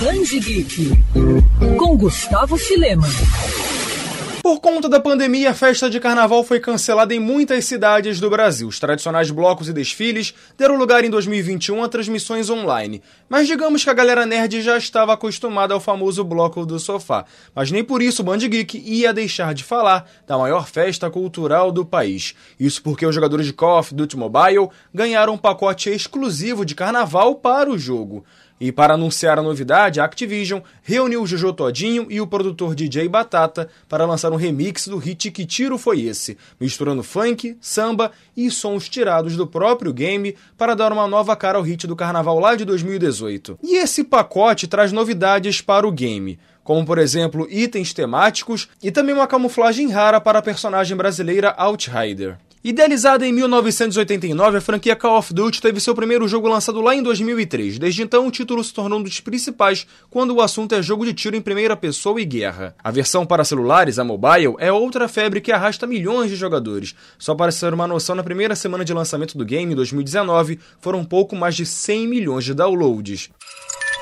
Band Geek com Gustavo Filema. Por conta da pandemia, a festa de carnaval foi cancelada em muitas cidades do Brasil. Os tradicionais blocos e desfiles deram lugar em 2021 a transmissões online. Mas digamos que a galera nerd já estava acostumada ao famoso bloco do sofá. Mas nem por isso o Band Geek ia deixar de falar da maior festa cultural do país. Isso porque os jogadores de Call of Duty Mobile ganharam um pacote exclusivo de carnaval para o jogo. E para anunciar a novidade, a Activision reuniu o Jojo Todinho e o produtor DJ Batata para lançar um remix do hit Que Tiro Foi Esse, misturando funk, samba e sons tirados do próprio game para dar uma nova cara ao hit do carnaval lá de 2018. E esse pacote traz novidades para o game como por exemplo itens temáticos e também uma camuflagem rara para a personagem brasileira Outrider. Idealizada em 1989, a franquia Call of Duty teve seu primeiro jogo lançado lá em 2003. Desde então, o título se tornou um dos principais quando o assunto é jogo de tiro em primeira pessoa e guerra. A versão para celulares, a mobile, é outra febre que arrasta milhões de jogadores. Só para ser uma noção, na primeira semana de lançamento do game, em 2019, foram pouco mais de 100 milhões de downloads.